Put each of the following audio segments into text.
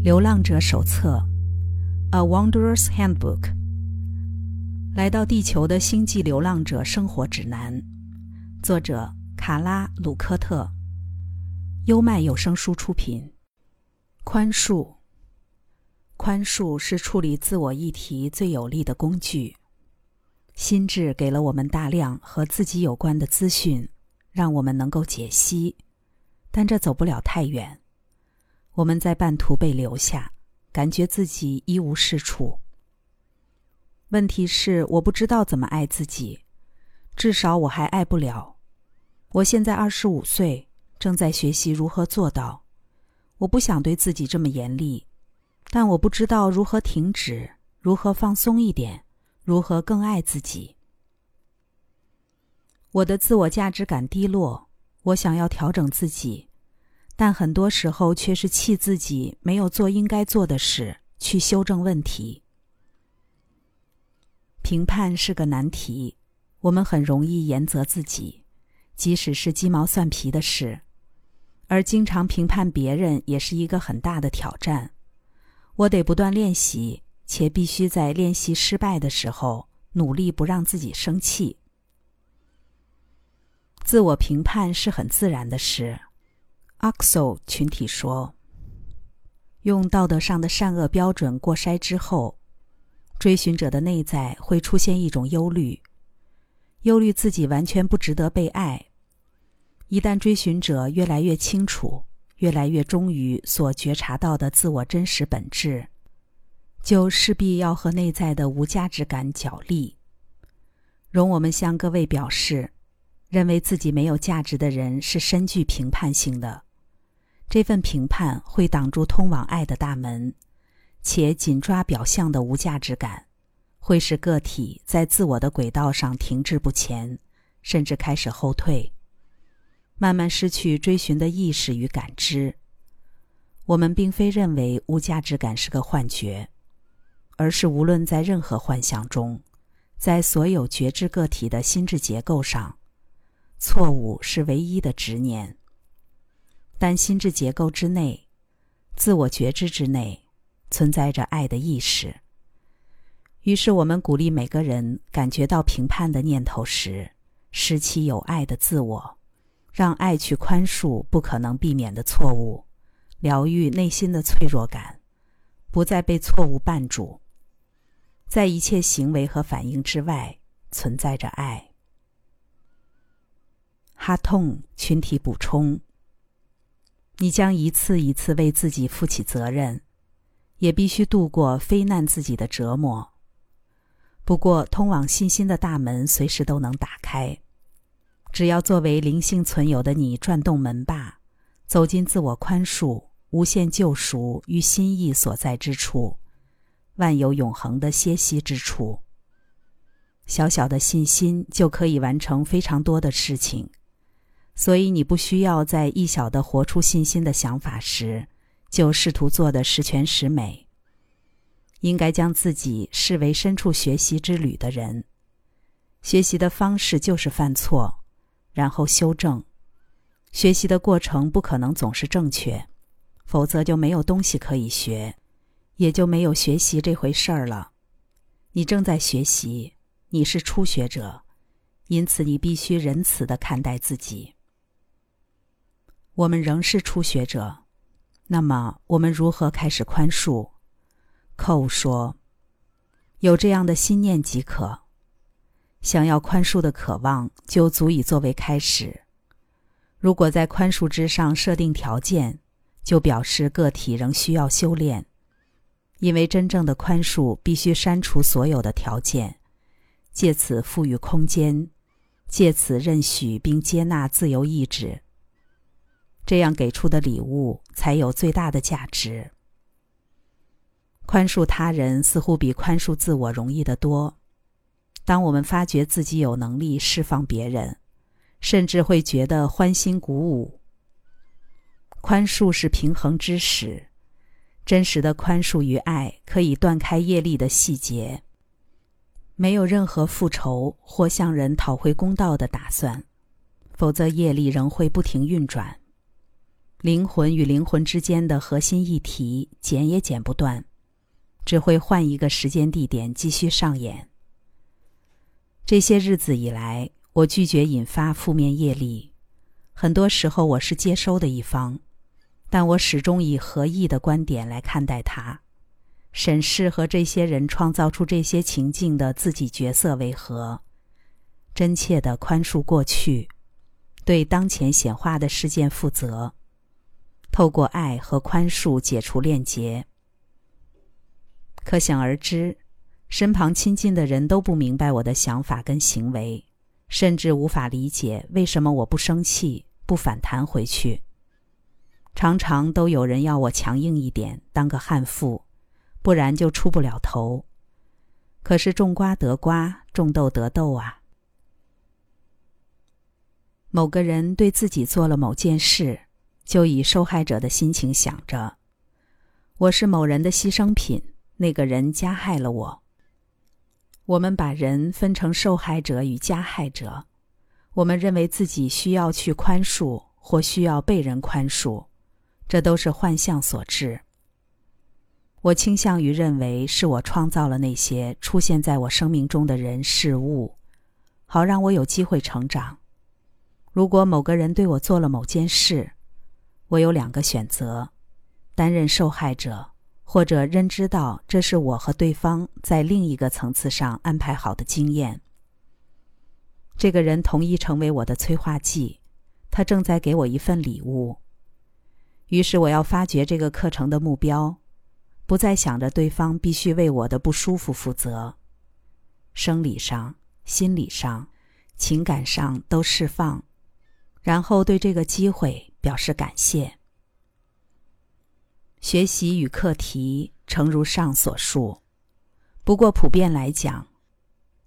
《流浪者手册》（A Wanderer's Handbook），来到地球的星际流浪者生活指南，作者卡拉·鲁科特，优麦有声书出品。宽恕，宽恕是处理自我议题最有力的工具。心智给了我们大量和自己有关的资讯，让我们能够解析，但这走不了太远。我们在半途被留下，感觉自己一无是处。问题是，我不知道怎么爱自己，至少我还爱不了。我现在二十五岁，正在学习如何做到。我不想对自己这么严厉，但我不知道如何停止，如何放松一点，如何更爱自己。我的自我价值感低落，我想要调整自己。但很多时候却是气自己没有做应该做的事，去修正问题。评判是个难题，我们很容易严责自己，即使是鸡毛蒜皮的事，而经常评判别人也是一个很大的挑战。我得不断练习，且必须在练习失败的时候努力不让自己生气。自我评判是很自然的事。阿克索群体说：“用道德上的善恶标准过筛之后，追寻者的内在会出现一种忧虑，忧虑自己完全不值得被爱。一旦追寻者越来越清楚，越来越忠于所觉察到的自我真实本质，就势必要和内在的无价值感角力。容我们向各位表示，认为自己没有价值的人是深具评判性的。”这份评判会挡住通往爱的大门，且紧抓表象的无价值感，会使个体在自我的轨道上停滞不前，甚至开始后退，慢慢失去追寻的意识与感知。我们并非认为无价值感是个幻觉，而是无论在任何幻象中，在所有觉知个体的心智结构上，错误是唯一的执念。但心智结构之内，自我觉知之内，存在着爱的意识。于是，我们鼓励每个人感觉到评判的念头时，拾起有爱的自我，让爱去宽恕不可能避免的错误，疗愈内心的脆弱感，不再被错误绊住。在一切行为和反应之外，存在着爱。哈痛群体补充。你将一次一次为自己负起责任，也必须度过非难自己的折磨。不过，通往信心的大门随时都能打开，只要作为灵性存有的你转动门把，走进自我宽恕、无限救赎与心意所在之处，万有永恒的歇息之处。小小的信心就可以完成非常多的事情。所以，你不需要在一小的活出信心的想法时，就试图做的十全十美。应该将自己视为身处学习之旅的人。学习的方式就是犯错，然后修正。学习的过程不可能总是正确，否则就没有东西可以学，也就没有学习这回事儿了。你正在学习，你是初学者，因此你必须仁慈的看待自己。我们仍是初学者，那么我们如何开始宽恕？寇说：“有这样的心念即可。想要宽恕的渴望就足以作为开始。如果在宽恕之上设定条件，就表示个体仍需要修炼，因为真正的宽恕必须删除所有的条件，借此赋予空间，借此认许并接纳自由意志。”这样给出的礼物才有最大的价值。宽恕他人似乎比宽恕自我容易得多。当我们发觉自己有能力释放别人，甚至会觉得欢欣鼓舞。宽恕是平衡之始，真实的宽恕与爱可以断开业力的细节，没有任何复仇或向人讨回公道的打算，否则业力仍会不停运转。灵魂与灵魂之间的核心议题剪也剪不断，只会换一个时间地点继续上演。这些日子以来，我拒绝引发负面业力，很多时候我是接收的一方，但我始终以合意的观点来看待它，审视和这些人创造出这些情境的自己角色为何，真切的宽恕过去，对当前显化的事件负责。透过爱和宽恕解除链结，可想而知，身旁亲近的人都不明白我的想法跟行为，甚至无法理解为什么我不生气、不反弹回去。常常都有人要我强硬一点，当个悍妇，不然就出不了头。可是种瓜得瓜，种豆得豆啊！某个人对自己做了某件事。就以受害者的心情想着，我是某人的牺牲品，那个人加害了我。我们把人分成受害者与加害者，我们认为自己需要去宽恕或需要被人宽恕，这都是幻象所致。我倾向于认为是我创造了那些出现在我生命中的人事物，好让我有机会成长。如果某个人对我做了某件事，我有两个选择：担任受害者，或者认知到这是我和对方在另一个层次上安排好的经验。这个人同意成为我的催化剂，他正在给我一份礼物。于是我要发掘这个课程的目标，不再想着对方必须为我的不舒服负责，生理上、心理上、情感上都释放，然后对这个机会。表示感谢。学习与课题诚如上所述，不过普遍来讲，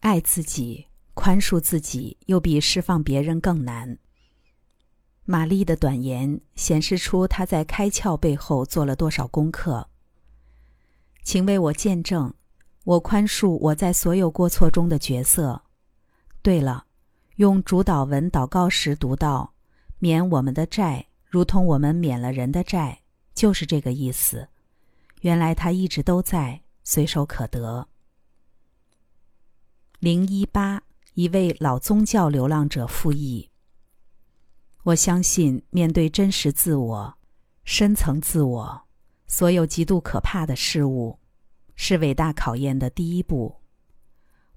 爱自己、宽恕自己，又比释放别人更难。玛丽的短言显示出她在开窍背后做了多少功课。请为我见证，我宽恕我在所有过错中的角色。对了，用主导文祷告时读到。免我们的债，如同我们免了人的债，就是这个意思。原来他一直都在，随手可得。零一八，一位老宗教流浪者复议。我相信，面对真实自我、深层自我，所有极度可怕的事物，是伟大考验的第一步。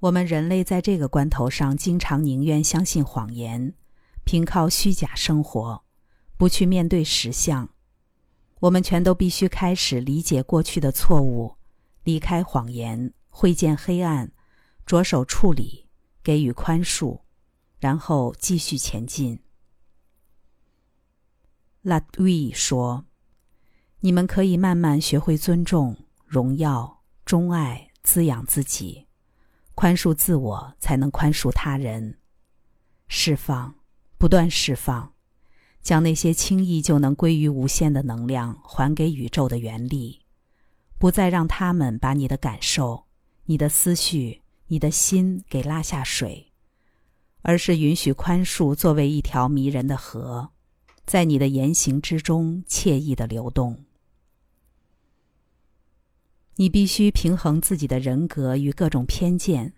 我们人类在这个关头上，经常宁愿相信谎言。凭靠虚假生活，不去面对实相，我们全都必须开始理解过去的错误，离开谎言，会见黑暗，着手处理，给予宽恕，然后继续前进。拉瑞说：“你们可以慢慢学会尊重、荣耀、钟爱、滋养自己，宽恕自我，才能宽恕他人，释放。”不断释放，将那些轻易就能归于无限的能量还给宇宙的原力，不再让他们把你的感受、你的思绪、你的心给拉下水，而是允许宽恕作为一条迷人的河，在你的言行之中惬意的流动。你必须平衡自己的人格与各种偏见，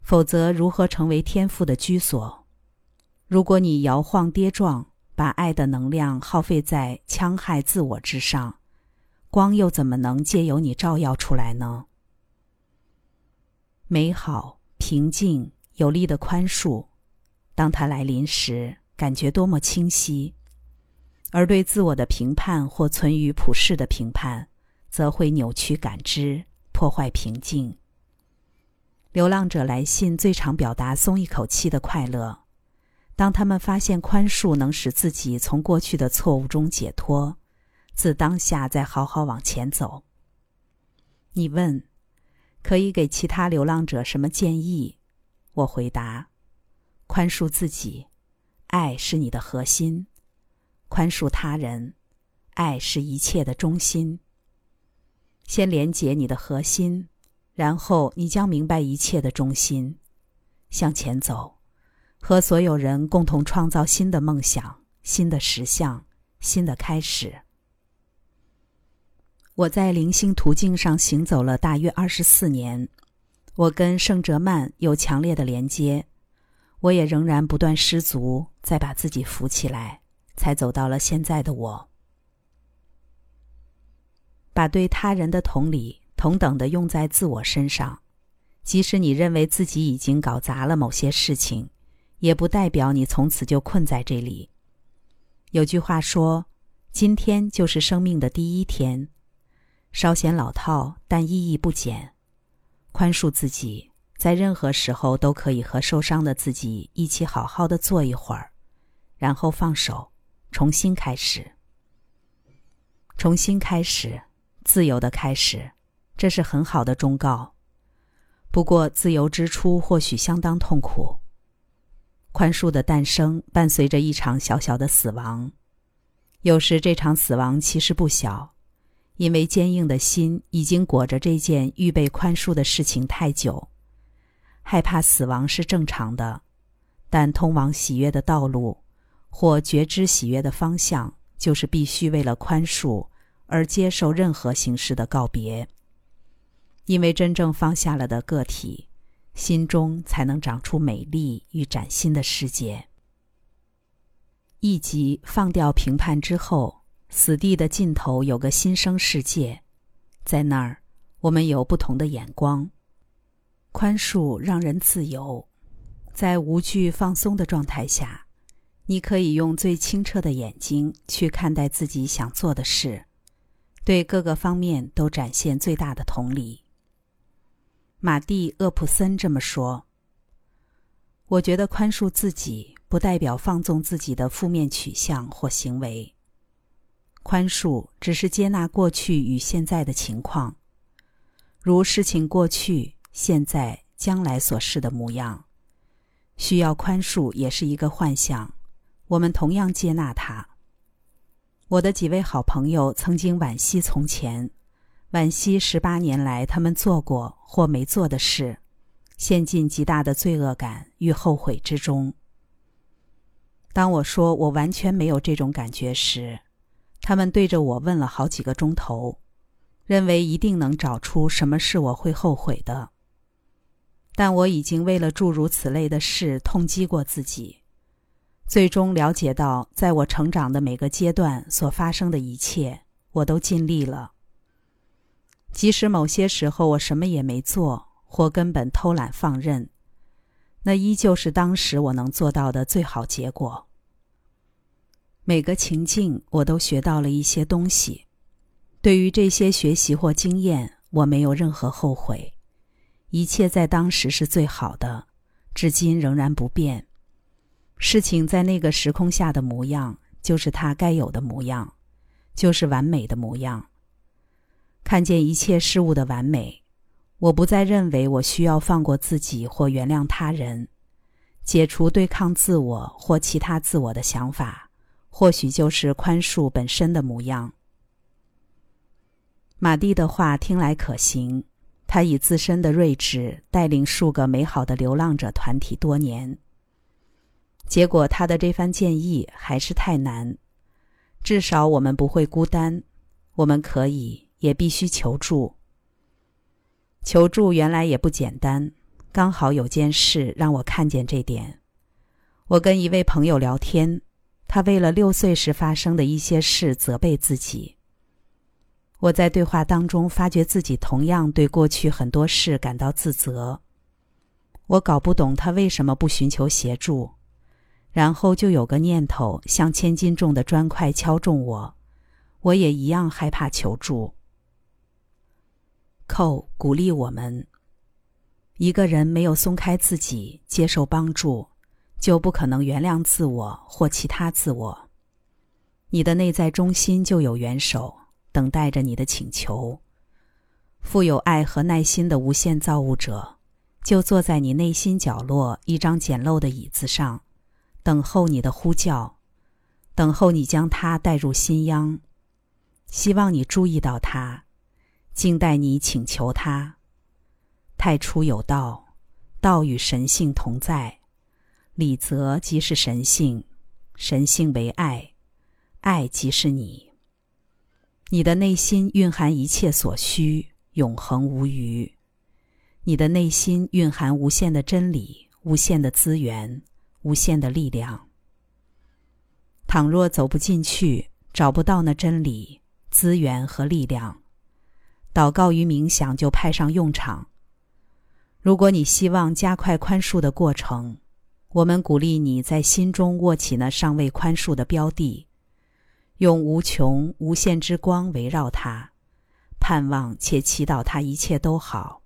否则如何成为天赋的居所？如果你摇晃跌撞，把爱的能量耗费在戕害自我之上，光又怎么能借由你照耀出来呢？美好、平静、有力的宽恕，当它来临时，感觉多么清晰；而对自我的评判或存于普世的评判，则会扭曲感知，破坏平静。流浪者来信最常表达松一口气的快乐。当他们发现宽恕能使自己从过去的错误中解脱，自当下再好好往前走。你问，可以给其他流浪者什么建议？我回答：宽恕自己，爱是你的核心；宽恕他人，爱是一切的中心。先连接你的核心，然后你将明白一切的中心。向前走。和所有人共同创造新的梦想、新的实相、新的开始。我在灵性途径上行走了大约二十四年，我跟圣哲曼有强烈的连接。我也仍然不断失足，再把自己扶起来，才走到了现在的我。把对他人的同理同等的用在自我身上，即使你认为自己已经搞砸了某些事情，也不代表你从此就困在这里。有句话说：“今天就是生命的第一天。”稍显老套，但意义不减。宽恕自己。在任何时候都可以和受伤的自己一起好好的坐一会儿，然后放手，重新开始。重新开始，自由的开始，这是很好的忠告。不过，自由之初或许相当痛苦。宽恕的诞生伴随着一场小小的死亡，有时这场死亡其实不小，因为坚硬的心已经裹着这件预备宽恕的事情太久。害怕死亡是正常的，但通往喜悦的道路，或觉知喜悦的方向，就是必须为了宽恕而接受任何形式的告别。因为真正放下了的个体，心中才能长出美丽与崭新的世界。一集放掉评判之后，死地的尽头有个新生世界，在那儿，我们有不同的眼光。宽恕让人自由，在无惧、放松的状态下，你可以用最清澈的眼睛去看待自己想做的事，对各个方面都展现最大的同理。马蒂·厄普森这么说：“我觉得宽恕自己不代表放纵自己的负面取向或行为，宽恕只是接纳过去与现在的情况，如事情过去。”现在、将来所示的模样，需要宽恕也是一个幻象。我们同样接纳它。我的几位好朋友曾经惋惜从前，惋惜十八年来他们做过或没做的事，陷进极大的罪恶感与后悔之中。当我说我完全没有这种感觉时，他们对着我问了好几个钟头，认为一定能找出什么是我会后悔的。但我已经为了诸如此类的事痛击过自己，最终了解到，在我成长的每个阶段所发生的一切，我都尽力了。即使某些时候我什么也没做，或根本偷懒放任，那依旧是当时我能做到的最好结果。每个情境，我都学到了一些东西。对于这些学习或经验，我没有任何后悔。一切在当时是最好的，至今仍然不变。事情在那个时空下的模样，就是它该有的模样，就是完美的模样。看见一切事物的完美，我不再认为我需要放过自己或原谅他人，解除对抗自我或其他自我的想法，或许就是宽恕本身的模样。马蒂的话听来可行。他以自身的睿智带领数个美好的流浪者团体多年，结果他的这番建议还是太难。至少我们不会孤单，我们可以也必须求助。求助原来也不简单，刚好有件事让我看见这点。我跟一位朋友聊天，他为了六岁时发生的一些事责备自己。我在对话当中发觉自己同样对过去很多事感到自责。我搞不懂他为什么不寻求协助，然后就有个念头像千斤重的砖块敲中我，我也一样害怕求助。寇鼓励我们：一个人没有松开自己接受帮助，就不可能原谅自我或其他自我。你的内在中心就有元首。等待着你的请求。富有爱和耐心的无限造物者，就坐在你内心角落一张简陋的椅子上，等候你的呼叫，等候你将它带入心央，希望你注意到它，静待你请求他。太初有道，道与神性同在，理则即是神性，神性为爱。爱即是你。你的内心蕴含一切所需，永恒无余。你的内心蕴含无限的真理、无限的资源、无限的力量。倘若走不进去，找不到那真理、资源和力量，祷告与冥想就派上用场。如果你希望加快宽恕的过程，我们鼓励你在心中握起那尚未宽恕的标的，用无穷无限之光围绕它，盼望且祈祷它一切都好。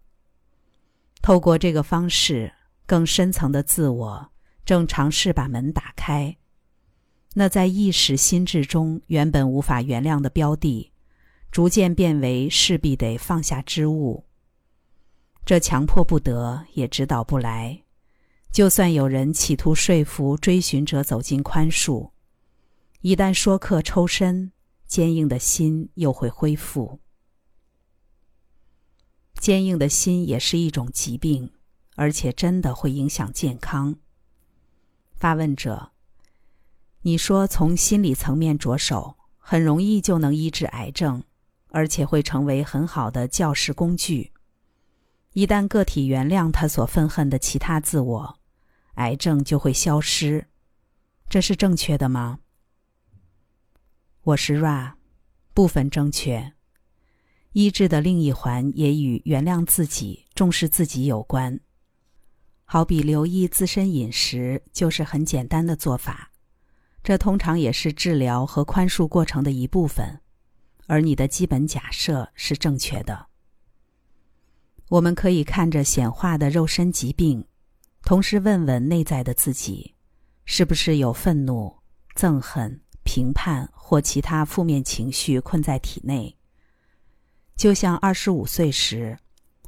透过这个方式，更深层的自我正尝试把门打开。那在意识心智中原本无法原谅的标的，逐渐变为势必得放下之物。这强迫不得，也指导不来。就算有人企图说服追寻者走进宽恕，一旦说客抽身，坚硬的心又会恢复。坚硬的心也是一种疾病，而且真的会影响健康。发问者，你说从心理层面着手，很容易就能医治癌症，而且会成为很好的教师工具。一旦个体原谅他所愤恨的其他自我，癌症就会消失。这是正确的吗？我是 Ra，部分正确。医治的另一环也与原谅自己、重视自己有关，好比留意自身饮食，就是很简单的做法。这通常也是治疗和宽恕过程的一部分，而你的基本假设是正确的。我们可以看着显化的肉身疾病，同时问问内在的自己，是不是有愤怒、憎恨、评判或其他负面情绪困在体内。就像二十五岁时，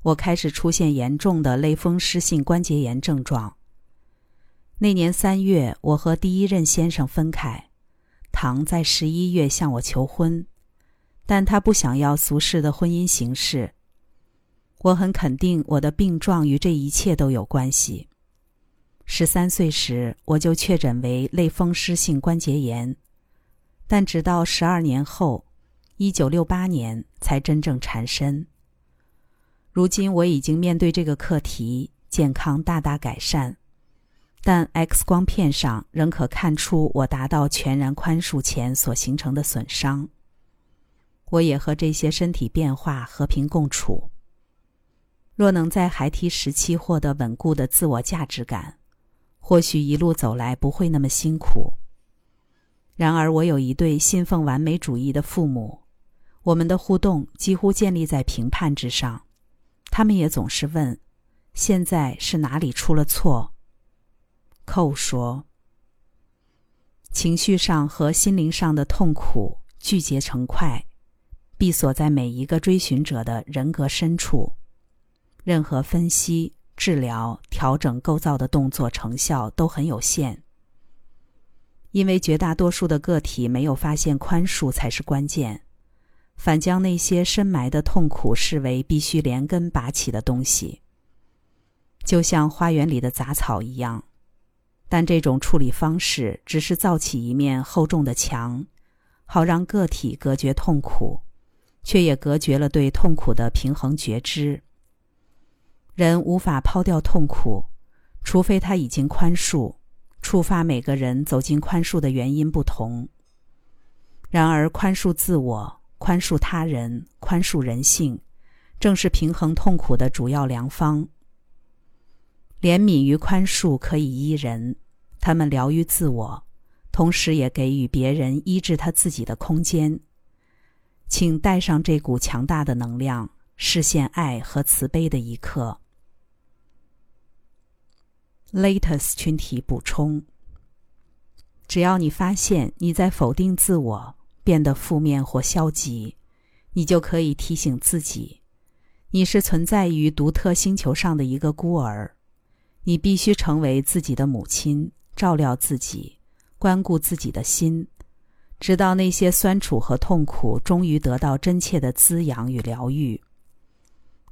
我开始出现严重的类风湿性关节炎症状。那年三月，我和第一任先生分开，唐在十一月向我求婚，但他不想要俗世的婚姻形式。我很肯定我的病状与这一切都有关系。十三岁时，我就确诊为类风湿性关节炎，但直到十二年后。一九六八年才真正缠身。如今我已经面对这个课题，健康大大改善，但 X 光片上仍可看出我达到全然宽恕前所形成的损伤。我也和这些身体变化和平共处。若能在孩提时期获得稳固的自我价值感，或许一路走来不会那么辛苦。然而，我有一对信奉完美主义的父母。我们的互动几乎建立在评判之上，他们也总是问：“现在是哪里出了错？”寇说：“情绪上和心灵上的痛苦聚结成块，闭锁在每一个追寻者的人格深处。任何分析、治疗、调整构造的动作成效都很有限，因为绝大多数的个体没有发现宽恕才是关键。”反将那些深埋的痛苦视为必须连根拔起的东西，就像花园里的杂草一样。但这种处理方式只是造起一面厚重的墙，好让个体隔绝痛苦，却也隔绝了对痛苦的平衡觉知。人无法抛掉痛苦，除非他已经宽恕。触发每个人走进宽恕的原因不同。然而，宽恕自我。宽恕他人，宽恕人性，正是平衡痛苦的主要良方。怜悯与宽恕可以医人，他们疗愈自我，同时也给予别人医治他自己的空间。请带上这股强大的能量，实现爱和慈悲的一刻。Latest 群体补充：只要你发现你在否定自我。变得负面或消极，你就可以提醒自己，你是存在于独特星球上的一个孤儿，你必须成为自己的母亲，照料自己，关顾自己的心，直到那些酸楚和痛苦终于得到真切的滋养与疗愈，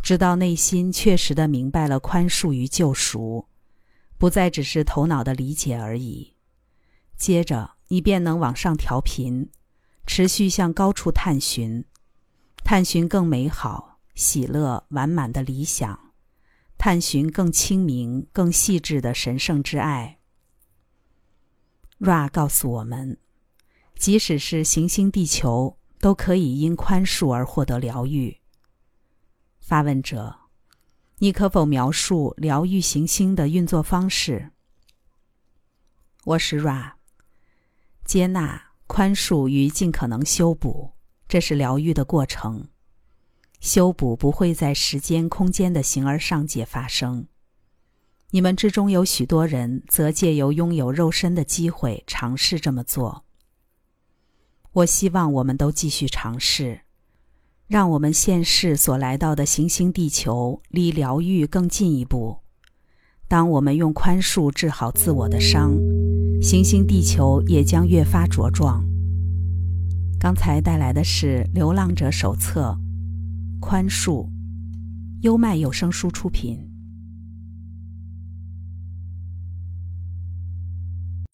直到内心确实的明白了宽恕与救赎，不再只是头脑的理解而已。接着，你便能往上调频。持续向高处探寻，探寻更美好、喜乐、完满的理想，探寻更清明、更细致的神圣之爱。Ra 告诉我们，即使是行星地球，都可以因宽恕而获得疗愈。发问者，你可否描述疗愈行星的运作方式？我是 Ra。接纳、宽恕与尽可能修补，这是疗愈的过程。修补不会在时间、空间的形而上界发生。你们之中有许多人，则借由拥有肉身的机会尝试这么做。我希望我们都继续尝试，让我们现世所来到的行星地球离疗愈更进一步。当我们用宽恕治好自我的伤，行星地球也将越发茁壮。刚才带来的是《流浪者手册》，宽恕，优麦有声书出品。